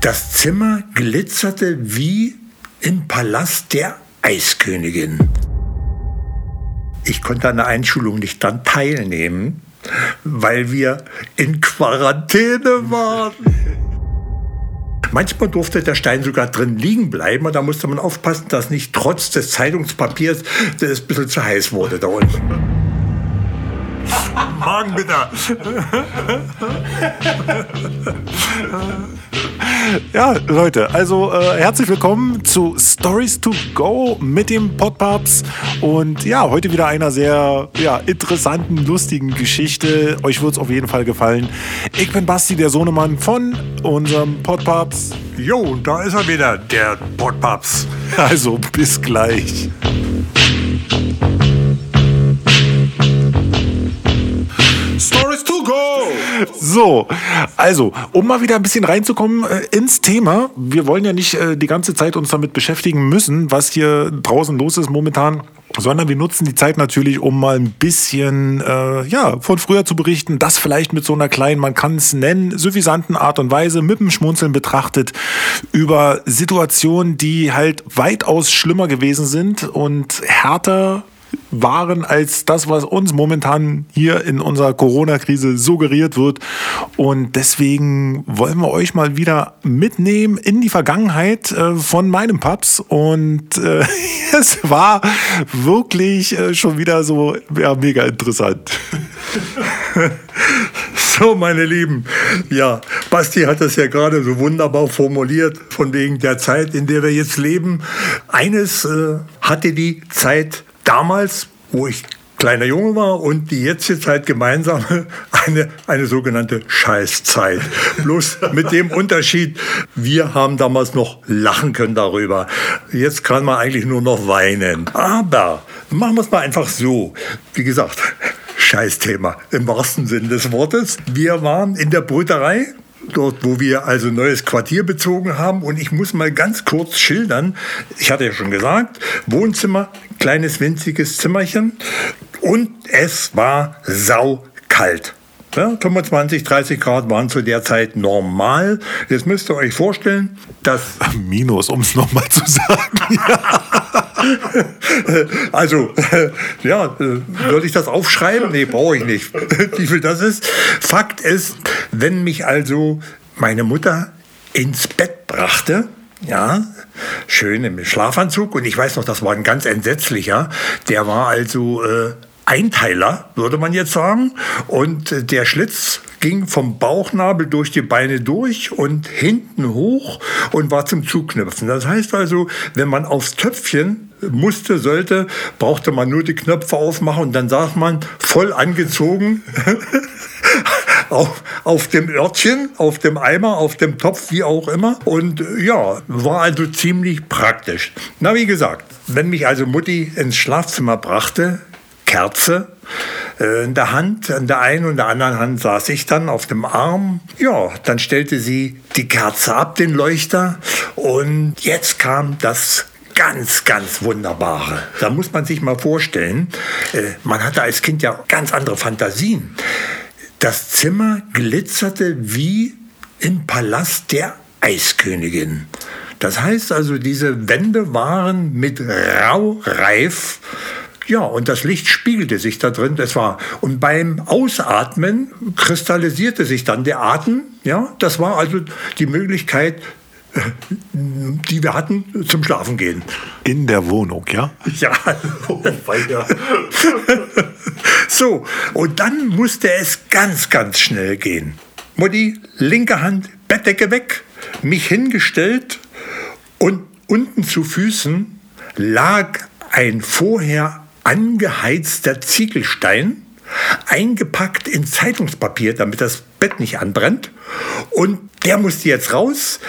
Das Zimmer glitzerte wie im Palast der Eiskönigin. Ich konnte an der Einschulung nicht dann teilnehmen, weil wir in Quarantäne waren. Manchmal durfte der Stein sogar drin liegen bleiben und da musste man aufpassen, dass nicht trotz des Zeitungspapiers das ein bisschen zu heiß wurde da unten. Magen bitte. Ja, Leute, also äh, herzlich willkommen zu Stories to Go mit dem Podpaps. Und ja, heute wieder einer sehr ja, interessanten, lustigen Geschichte. Euch wird es auf jeden Fall gefallen. Ich bin Basti, der Sohnemann von unserem Podpaps. Jo, und da ist er wieder, der Podpaps. Also bis gleich. So, also, um mal wieder ein bisschen reinzukommen äh, ins Thema. Wir wollen ja nicht äh, die ganze Zeit uns damit beschäftigen müssen, was hier draußen los ist momentan sondern wir nutzen die Zeit natürlich, um mal ein bisschen äh, ja, von früher zu berichten, das vielleicht mit so einer kleinen, man kann es nennen, suffisanten Art und Weise, mit dem Schmunzeln betrachtet, über Situationen, die halt weitaus schlimmer gewesen sind und härter waren als das, was uns momentan hier in unserer Corona-Krise suggeriert wird. Und deswegen wollen wir euch mal wieder mitnehmen in die Vergangenheit äh, von meinem Paps. Und äh, es war wirklich äh, schon wieder so ja, mega interessant. So, meine Lieben, ja, Basti hat das ja gerade so wunderbar formuliert, von wegen der Zeit, in der wir jetzt leben. Eines äh, hatte die Zeit damals, wo ich kleiner Junge war und die jetzige Zeit gemeinsam eine, eine sogenannte Scheißzeit. Bloß mit dem Unterschied, wir haben damals noch lachen können darüber. Jetzt kann man eigentlich nur noch weinen. Aber machen wir es mal einfach so. Wie gesagt, Scheißthema im wahrsten Sinne des Wortes. Wir waren in der Brüterei dort, wo wir also neues Quartier bezogen haben. Und ich muss mal ganz kurz schildern. Ich hatte ja schon gesagt, Wohnzimmer, kleines winziges Zimmerchen. Und es war saukalt. Ja, 25, 30 Grad waren zu der Zeit normal. Jetzt müsst ihr euch vorstellen, dass... Minus, um es nochmal zu sagen. also, ja, soll ich das aufschreiben? Nee, brauche ich nicht. Wie viel das ist? Fakt ist, wenn mich also meine Mutter ins Bett brachte, ja, schön im Schlafanzug. Und ich weiß noch, das war ein ganz entsetzlicher. Der war also äh, Einteiler, würde man jetzt sagen. Und äh, der Schlitz ging vom Bauchnabel durch die Beine durch und hinten hoch und war zum Zuknöpfen. Das heißt also, wenn man aufs Töpfchen musste, sollte, brauchte man nur die Knöpfe aufmachen und dann saß man voll angezogen auf, auf dem Örtchen, auf dem Eimer, auf dem Topf, wie auch immer. Und äh, ja, war also ziemlich praktisch. Na, wie gesagt, wenn mich also Mutti ins Schlafzimmer brachte, Kerze äh, in der Hand. In der einen und der anderen Hand saß ich dann auf dem Arm. Ja, dann stellte sie die Kerze ab, den Leuchter. Und jetzt kam das ganz, ganz Wunderbare. Da muss man sich mal vorstellen, äh, man hatte als Kind ja ganz andere Fantasien. Das Zimmer glitzerte wie im Palast der Eiskönigin. Das heißt also, diese Wände waren mit Raureif ja, und das Licht spiegelte sich da drin. Das war und beim Ausatmen kristallisierte sich dann der Atem. Ja, das war also die Möglichkeit, äh, die wir hatten zum Schlafen gehen. In der Wohnung, ja? Ja. Oh, weiter. so, und dann musste es ganz, ganz schnell gehen. Mutti, linke Hand, Bettdecke weg, mich hingestellt und unten zu Füßen lag ein vorher angeheizter Ziegelstein, eingepackt in Zeitungspapier, damit das Bett nicht anbrennt. Und der musste jetzt raus.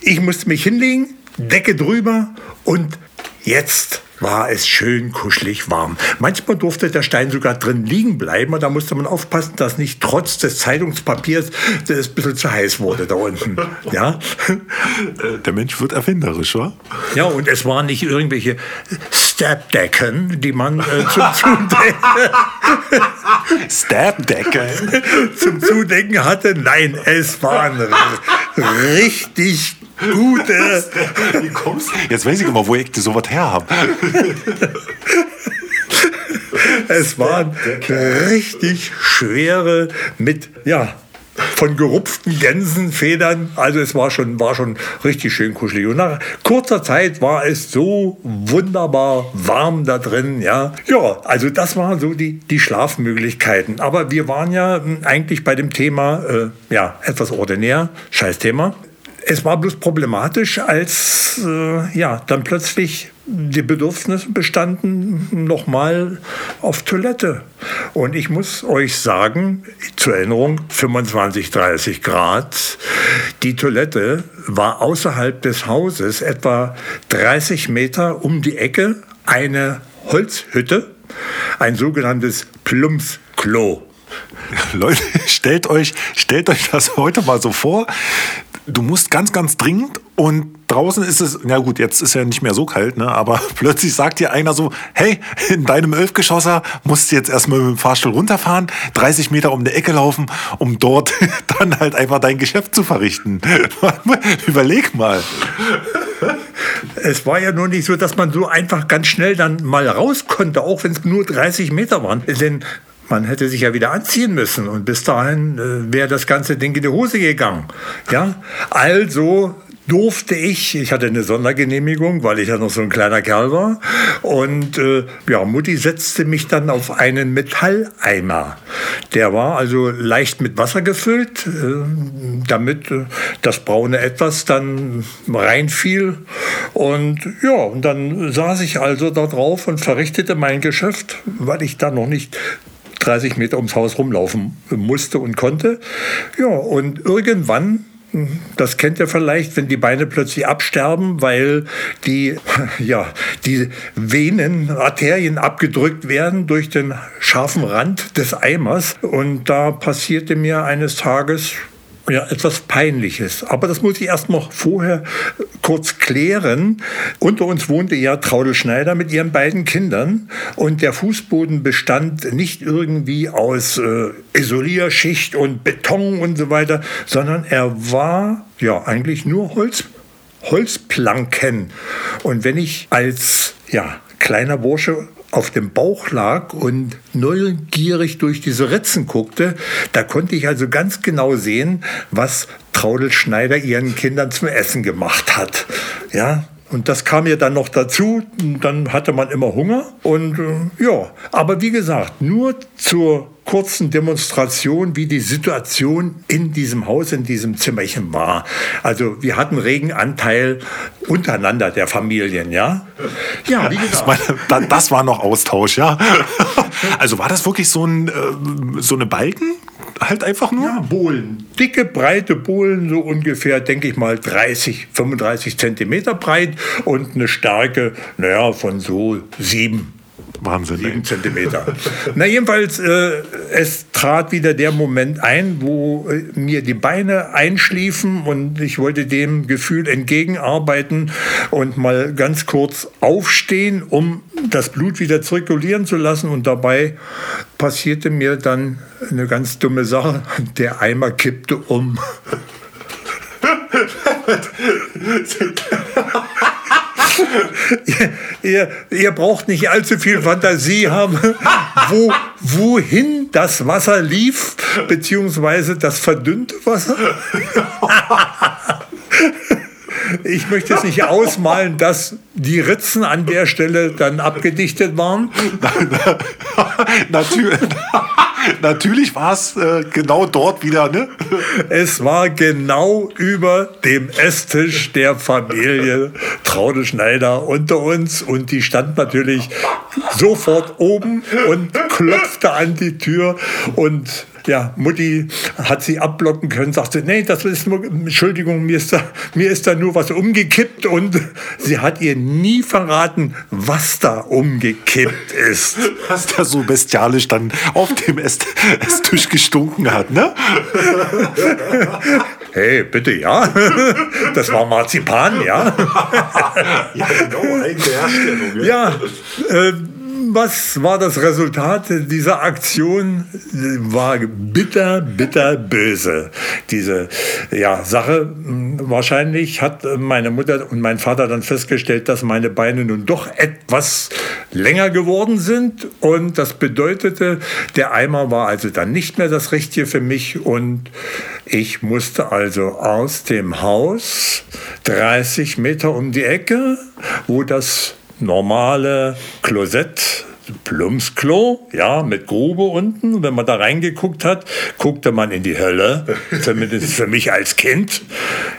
Ich musste mich hinlegen, Decke drüber und jetzt war es schön kuschelig warm. Manchmal durfte der Stein sogar drin liegen bleiben und da musste man aufpassen, dass nicht trotz des Zeitungspapiers es ein bisschen zu heiß wurde da unten. Ja? Der Mensch wird erfinderisch, wa? Ja, und es waren nicht irgendwelche Stabdecken, die man äh, zum Zudecken, Stabdecken. zum Zudecken hatte. Nein, es waren richtig gute. Wie kommst Jetzt weiß ich immer, wo ich sowas her habe. Es waren richtig schwere mit, ja, von gerupften Gänsenfedern. Also es war schon, war schon richtig schön kuschelig. Und nach kurzer Zeit war es so wunderbar warm da drin. Ja, ja also das waren so die, die Schlafmöglichkeiten. Aber wir waren ja eigentlich bei dem Thema, äh, ja, etwas ordinär, Scheißthema. Es war bloß problematisch, als äh, ja, dann plötzlich die Bedürfnisse bestanden nochmal auf Toilette. Und ich muss euch sagen, zur Erinnerung, 25, 30 Grad. Die Toilette war außerhalb des Hauses, etwa 30 Meter um die Ecke, eine Holzhütte, ein sogenanntes Plumpsklo. Leute, stellt euch, stellt euch das heute mal so vor du musst ganz, ganz dringend und draußen ist es, na gut, jetzt ist ja nicht mehr so kalt, ne? aber plötzlich sagt dir einer so, hey, in deinem Elfgeschosser musst du jetzt erstmal mit dem Fahrstuhl runterfahren, 30 Meter um die Ecke laufen, um dort dann halt einfach dein Geschäft zu verrichten. Überleg mal. Es war ja nur nicht so, dass man so einfach ganz schnell dann mal raus konnte, auch wenn es nur 30 Meter waren. Denn man hätte sich ja wieder anziehen müssen und bis dahin äh, wäre das ganze Ding in die Hose gegangen. Ja, also durfte ich, ich hatte eine Sondergenehmigung, weil ich ja noch so ein kleiner Kerl war. Und äh, ja, Mutti setzte mich dann auf einen Metalleimer. Der war also leicht mit Wasser gefüllt, äh, damit äh, das braune Etwas dann reinfiel. Und ja, und dann saß ich also da drauf und verrichtete mein Geschäft, weil ich da noch nicht 30 Meter ums Haus rumlaufen musste und konnte. Ja, und irgendwann das kennt ihr vielleicht, wenn die Beine plötzlich absterben, weil die, ja, die Venen, Arterien abgedrückt werden durch den scharfen Rand des Eimers. Und da passierte mir eines Tages ja, etwas Peinliches. Aber das muss ich erst noch vorher kurz klären. Unter uns wohnte ja Traudel Schneider mit ihren beiden Kindern und der Fußboden bestand nicht irgendwie aus äh, Isolierschicht und Beton und so weiter, sondern er war ja eigentlich nur Holz, Holzplanken. Und wenn ich als ja, kleiner Bursche auf dem Bauch lag und neugierig durch diese Ritzen guckte, da konnte ich also ganz genau sehen, was Traudel Schneider ihren Kindern zum Essen gemacht hat. Ja, und das kam ja dann noch dazu. Dann hatte man immer Hunger. Und äh, ja, aber wie gesagt, nur zur kurzen Demonstration, wie die Situation in diesem Haus, in diesem Zimmerchen war. Also wir hatten regen Anteil untereinander der Familien, ja. Ja, wie gesagt. Das, war noch Austausch, ja. Also war das wirklich so, ein, äh, so eine Balken? Halt einfach nur? Ja, Bohlen. Dicke, breite Bohlen, so ungefähr, denke ich mal, 30, 35 Zentimeter breit und eine Stärke, naja, von so sieben Wahnsinn. Sieben Zentimeter. Na, jedenfalls, äh, es trat wieder der Moment ein, wo äh, mir die Beine einschliefen und ich wollte dem Gefühl entgegenarbeiten und mal ganz kurz aufstehen, um das Blut wieder zirkulieren zu lassen. Und dabei passierte mir dann eine ganz dumme Sache. Der Eimer kippte um. ihr, ihr, ihr, braucht nicht allzu viel Fantasie haben, wo, wohin das Wasser lief, beziehungsweise das verdünnte Wasser. Ich möchte es nicht ausmalen, dass die Ritzen an der Stelle dann abgedichtet waren. Natürlich. Natürlich war es äh, genau dort wieder, ne? Es war genau über dem Esstisch der Familie Traude Schneider unter uns und die stand natürlich sofort oben und klopfte an die Tür und ja, Mutti hat sie abblocken können, sagte, nee, das ist nur, Entschuldigung, mir ist, da, mir ist da nur was umgekippt und sie hat ihr nie verraten, was da umgekippt ist. Was da so bestialisch dann auf dem Esstisch gestunken hat, ne? Hey, bitte, ja. Das war Marzipan, ja. ja, genau, eigene Herstellung. Ja, äh, was war das Resultat dieser Aktion? War bitter, bitter böse. Diese ja, Sache. Wahrscheinlich hat meine Mutter und mein Vater dann festgestellt, dass meine Beine nun doch etwas länger geworden sind. Und das bedeutete, der Eimer war also dann nicht mehr das Richtige für mich. Und ich musste also aus dem Haus 30 Meter um die Ecke, wo das normale Klosett Plumpsklo, ja, mit Grube unten. Wenn man da reingeguckt hat, guckte man in die Hölle, zumindest für mich als Kind.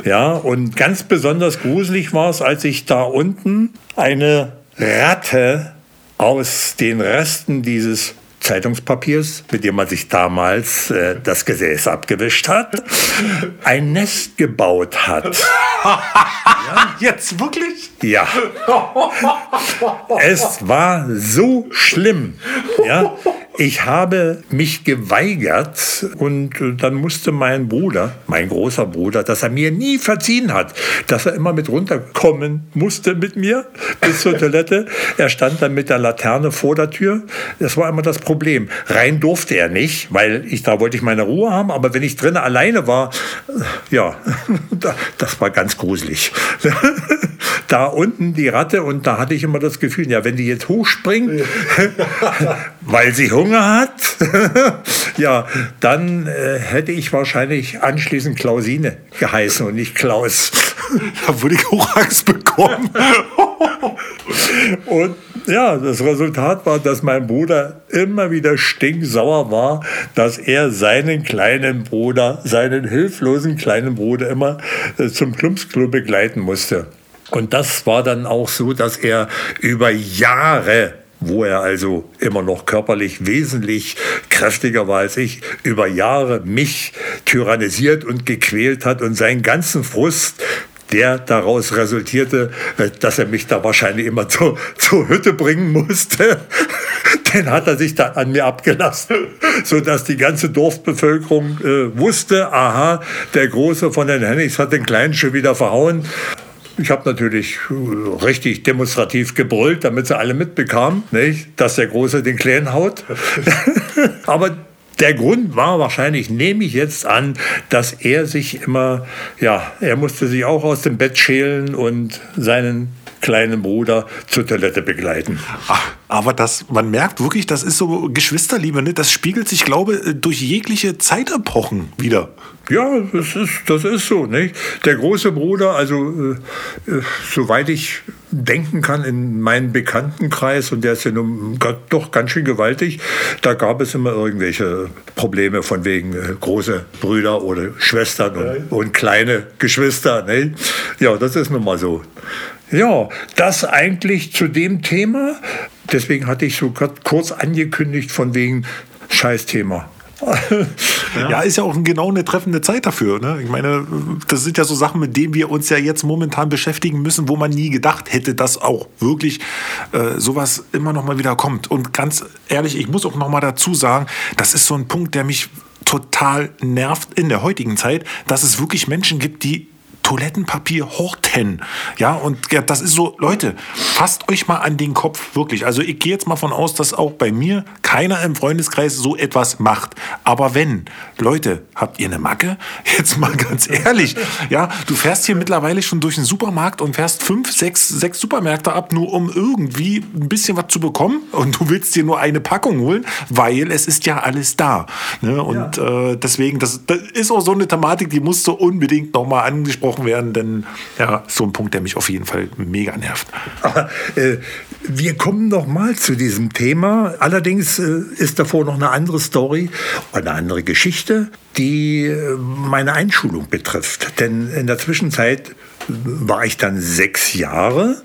Ja, und ganz besonders gruselig war es, als ich da unten eine Ratte aus den Resten dieses Zeitungspapiers, mit dem man sich damals äh, das Gesäß abgewischt hat, ein Nest gebaut hat. ja? Jetzt wirklich? Ja. Es war so schlimm. Ja. Ich habe mich geweigert und dann musste mein Bruder, mein großer Bruder, dass er mir nie verziehen hat, dass er immer mit runterkommen musste mit mir bis zur Toilette. Er stand dann mit der Laterne vor der Tür. Das war immer das Problem. Rein durfte er nicht, weil ich da wollte ich meine Ruhe haben. Aber wenn ich drinnen alleine war, ja, das war ganz gruselig. Da unten die Ratte und da hatte ich immer das Gefühl, ja, wenn die jetzt hochspringt, weil sie Hunger hat, ja, dann äh, hätte ich wahrscheinlich anschließend Klausine geheißen und nicht Klaus. Da würde ich auch Angst bekommen. und ja, das Resultat war, dass mein Bruder immer wieder stinksauer war, dass er seinen kleinen Bruder, seinen hilflosen kleinen Bruder immer äh, zum Klumpsklo begleiten musste. Und das war dann auch so, dass er über Jahre wo er also immer noch körperlich wesentlich kräftiger war als ich, über Jahre mich tyrannisiert und gequält hat und seinen ganzen Frust der daraus resultierte, dass er mich da wahrscheinlich immer zur, zur Hütte bringen musste. Den hat er sich dann an mir abgelassen, sodass die ganze Dorfbevölkerung äh, wusste, aha, der Große von den Hennigs hat den Kleinen schon wieder verhauen. Ich habe natürlich äh, richtig demonstrativ gebrüllt, damit sie alle mitbekamen, nicht? dass der Große den Kleinen haut. Aber der Grund war wahrscheinlich, nehme ich jetzt an, dass er sich immer, ja, er musste sich auch aus dem Bett schälen und seinen kleinen Bruder zur Toilette begleiten. Ach, aber das, man merkt wirklich, das ist so Geschwisterliebe, ne? das spiegelt sich, glaube ich, durch jegliche Zeitepochen wieder. Ja, das ist, das ist so. Nicht? Der große Bruder, also äh, äh, soweit ich denken kann, in meinem Bekanntenkreis, und der ist ja nun doch ganz schön gewaltig, da gab es immer irgendwelche Probleme von wegen äh, große Brüder oder Schwestern und, und kleine Geschwister. Nicht? Ja, das ist nun mal so. Ja, das eigentlich zu dem Thema. Deswegen hatte ich so kurz angekündigt von wegen Scheißthema. ja. ja, ist ja auch genau eine treffende Zeit dafür. Ne? Ich meine, das sind ja so Sachen, mit denen wir uns ja jetzt momentan beschäftigen müssen, wo man nie gedacht hätte, dass auch wirklich äh, sowas immer noch mal wieder kommt. Und ganz ehrlich, ich muss auch noch mal dazu sagen, das ist so ein Punkt, der mich total nervt in der heutigen Zeit, dass es wirklich Menschen gibt, die Toilettenpapier horten. Ja, und ja, das ist so, Leute, fasst euch mal an den Kopf, wirklich. Also ich gehe jetzt mal von aus, dass auch bei mir keiner im Freundeskreis so etwas macht. Aber wenn, Leute, habt ihr eine Macke? Jetzt mal ganz ehrlich. Ja, du fährst hier mittlerweile schon durch den Supermarkt und fährst fünf, sechs, sechs Supermärkte ab, nur um irgendwie ein bisschen was zu bekommen. Und du willst dir nur eine Packung holen, weil es ist ja alles da. Ne? Und ja. äh, deswegen, das, das ist auch so eine Thematik, die musst du unbedingt nochmal angesprochen werden, denn ja, so ein Punkt, der mich auf jeden Fall mega nervt. Aber, äh, wir kommen noch mal zu diesem Thema. Allerdings äh, ist davor noch eine andere Story, eine andere Geschichte, die äh, meine Einschulung betrifft. Denn in der Zwischenzeit war ich dann sechs Jahre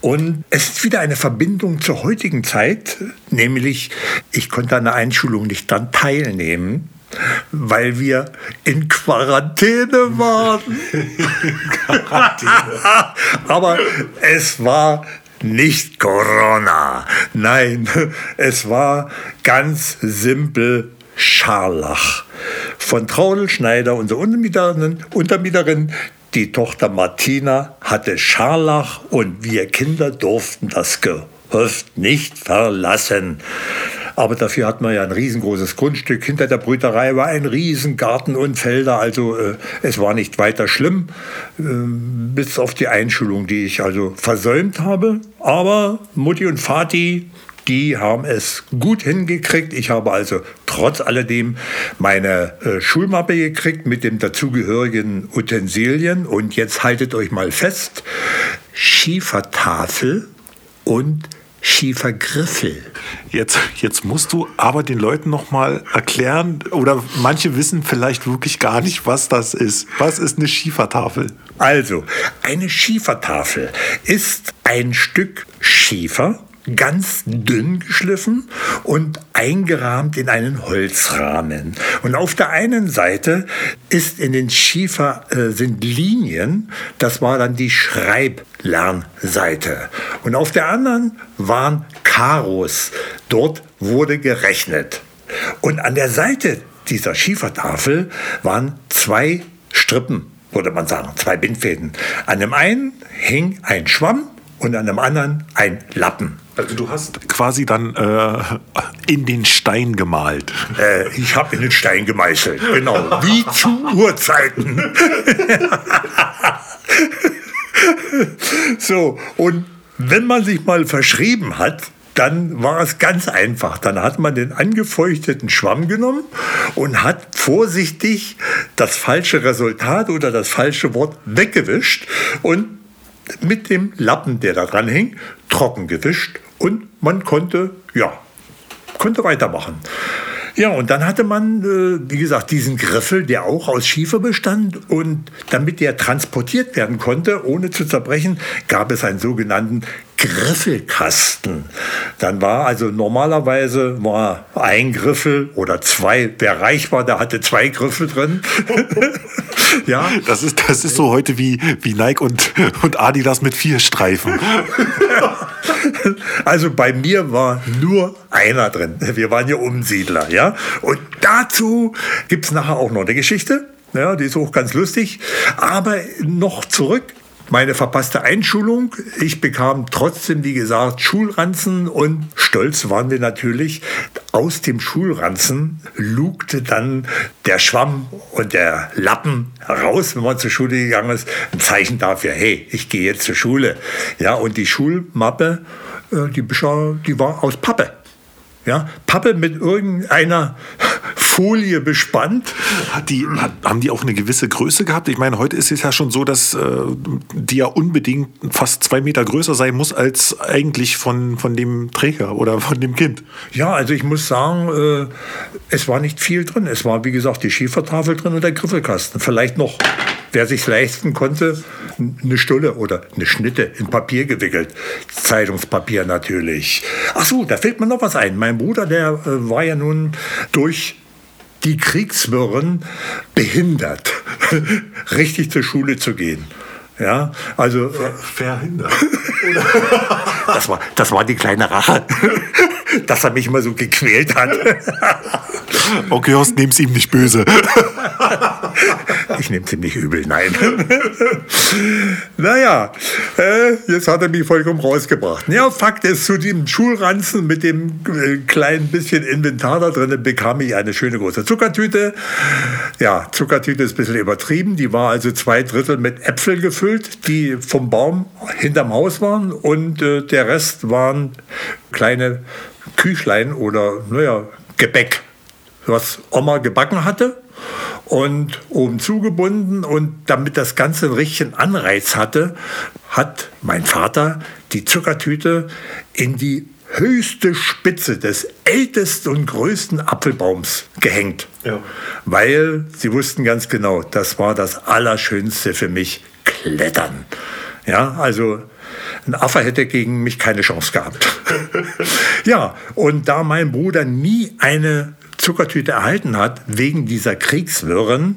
und es ist wieder eine Verbindung zur heutigen Zeit, nämlich ich konnte an der Einschulung nicht dann teilnehmen, weil wir in Quarantäne waren. Quarantäne. Aber es war nicht Corona. Nein, es war ganz simpel Scharlach. von Traudel Schneider, unserer Untermieterin, Untermieterin. Die Tochter Martina hatte Scharlach und wir Kinder durften das Gehöft nicht verlassen. Aber dafür hat man ja ein riesengroßes Grundstück. Hinter der Brüterei war ein Riesengarten und Felder. Also äh, es war nicht weiter schlimm, äh, bis auf die Einschulung, die ich also versäumt habe. Aber Mutti und Vati, die haben es gut hingekriegt. Ich habe also trotz alledem meine äh, Schulmappe gekriegt mit dem dazugehörigen Utensilien. Und jetzt haltet euch mal fest, Schiefertafel und Schiefergriffel. Jetzt, jetzt musst du aber den Leuten noch mal erklären, oder manche wissen vielleicht wirklich gar nicht, was das ist. Was ist eine Schiefertafel? Also, eine Schiefertafel ist ein Stück Schiefer, ganz dünn geschliffen und eingerahmt in einen Holzrahmen. Und auf der einen Seite ist in den Schiefer äh, sind Linien, das war dann die Schreiblernseite. Und auf der anderen waren Karos. Dort wurde gerechnet. Und an der Seite dieser Schiefertafel waren zwei Strippen, würde man sagen, zwei Bindfäden. An dem einen hing ein Schwamm und an dem anderen ein Lappen. Also du hast quasi dann äh, in den Stein gemalt. Äh, ich habe in den Stein gemeißelt, genau, wie zu Urzeiten. so, und wenn man sich mal verschrieben hat, dann war es ganz einfach. Dann hat man den angefeuchteten Schwamm genommen und hat vorsichtig das falsche Resultat oder das falsche Wort weggewischt und mit dem Lappen, der da dran hing, trocken gewischt und man konnte, ja, konnte weitermachen. Ja, und dann hatte man, äh, wie gesagt, diesen Griffel, der auch aus Schiefer bestand. Und damit der transportiert werden konnte, ohne zu zerbrechen, gab es einen sogenannten Griffelkasten. Dann war also normalerweise war ein Griffel oder zwei, wer reich war, der hatte zwei Griffel drin. ja. Das ist, das ist so heute wie, wie Nike und, und Adidas mit vier Streifen. Also bei mir war nur einer drin. Wir waren ja Umsiedler, ja. Und dazu gibt es nachher auch noch eine Geschichte. Ja, die ist auch ganz lustig. Aber noch zurück meine verpasste Einschulung. Ich bekam trotzdem, wie gesagt, Schulranzen und stolz waren wir natürlich. Aus dem Schulranzen lugte dann der Schwamm und der Lappen raus, wenn man zur Schule gegangen ist. Ein Zeichen dafür, hey, ich gehe jetzt zur Schule. Ja, und die Schulmappe, äh, die, die war aus Pappe. Ja, Pappe mit irgendeiner Folie bespannt. Hat die, hat, haben die auch eine gewisse Größe gehabt? Ich meine, heute ist es ja schon so, dass äh, die ja unbedingt fast zwei Meter größer sein muss als eigentlich von, von dem Träger oder von dem Kind. Ja, also ich muss sagen, äh, es war nicht viel drin. Es war, wie gesagt, die Schiefertafel drin und der Griffelkasten. Vielleicht noch wer sich leisten konnte, eine Stulle oder eine Schnitte in Papier gewickelt. Zeitungspapier natürlich. Ach so, da fällt mir noch was ein. Mein Bruder, der äh, war ja nun durch die Kriegswirren behindert, richtig zur Schule zu gehen. Ja, also. Äh, Verhindert. das, war, das war die kleine Rache, dass er mich immer so gequält hat. Okay, Horst, nehm's ihm nicht böse. Ich nehme ziemlich übel, nein. naja, äh, jetzt hat er mich vollkommen rausgebracht. Ja, Fakt ist, zu dem Schulranzen mit dem äh, kleinen bisschen Inventar da drin bekam ich eine schöne große Zuckertüte. Ja, Zuckertüte ist ein bisschen übertrieben. Die war also zwei Drittel mit Äpfeln gefüllt, die vom Baum hinterm Haus waren. Und äh, der Rest waren kleine Küchlein oder, naja, Gebäck, was Oma gebacken hatte und oben zugebunden. Und damit das Ganze einen richtigen Anreiz hatte, hat mein Vater die Zuckertüte in die höchste Spitze des ältesten und größten Apfelbaums gehängt. Ja. Weil sie wussten ganz genau, das war das Allerschönste für mich, Klettern. Ja, also ein Affe hätte gegen mich keine Chance gehabt. ja, und da mein Bruder nie eine Zuckertüte erhalten hat, wegen dieser Kriegswirren,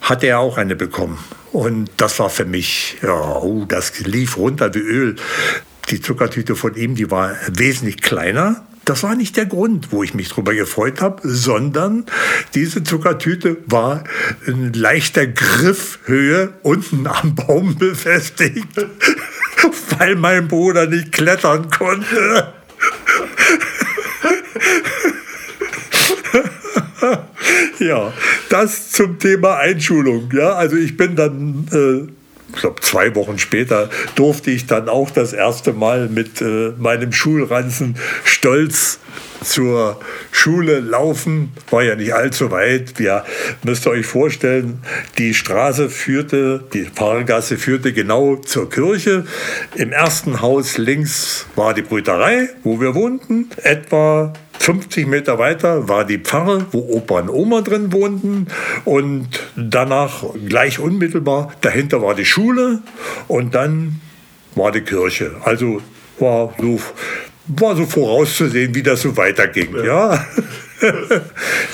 hat er auch eine bekommen. Und das war für mich, ja, oh, das lief runter wie Öl. Die Zuckertüte von ihm, die war wesentlich kleiner. das war nicht der Grund, wo ich mich drüber gefreut habe, sondern diese Zuckertüte war in leichter Griffhöhe unten am Baum befestigt, weil mein Bruder nicht klettern konnte. ja, das zum Thema Einschulung. Ja, also ich bin dann, äh, ich glaube, zwei Wochen später durfte ich dann auch das erste Mal mit äh, meinem Schulranzen stolz zur Schule laufen. War ja nicht allzu weit. Ja, müsst ihr euch vorstellen, die Straße führte, die Fahrgasse führte genau zur Kirche. Im ersten Haus links war die Brüterei, wo wir wohnten. Etwa 50 Meter weiter war die Pfarre, wo Opa und Oma drin wohnten. Und danach gleich unmittelbar dahinter war die Schule und dann war die Kirche. Also war so, war so vorauszusehen, wie das so weiterging. Ja.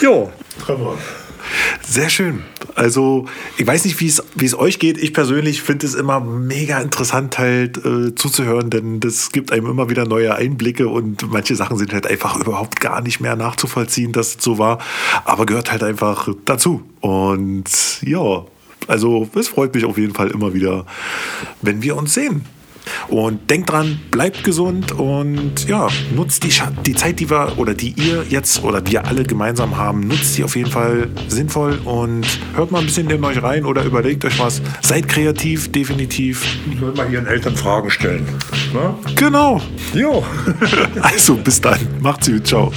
ja. Sehr schön. Also, ich weiß nicht, wie es, euch geht. Ich persönlich finde es immer mega interessant, halt äh, zuzuhören, denn das gibt einem immer wieder neue Einblicke und manche Sachen sind halt einfach überhaupt gar nicht mehr nachzuvollziehen, dass es so war. Aber gehört halt einfach dazu. Und ja, also es freut mich auf jeden Fall immer wieder, wenn wir uns sehen. Und denkt dran, bleibt gesund und ja, nutzt die, die Zeit, die wir oder die ihr jetzt oder wir alle gemeinsam haben, nutzt die auf jeden Fall sinnvoll und hört mal ein bisschen in euch rein oder überlegt euch was. Seid kreativ, definitiv. Sollt mal ihren Eltern Fragen stellen. Na? Genau. Jo. also bis dann. Macht's gut. Ciao.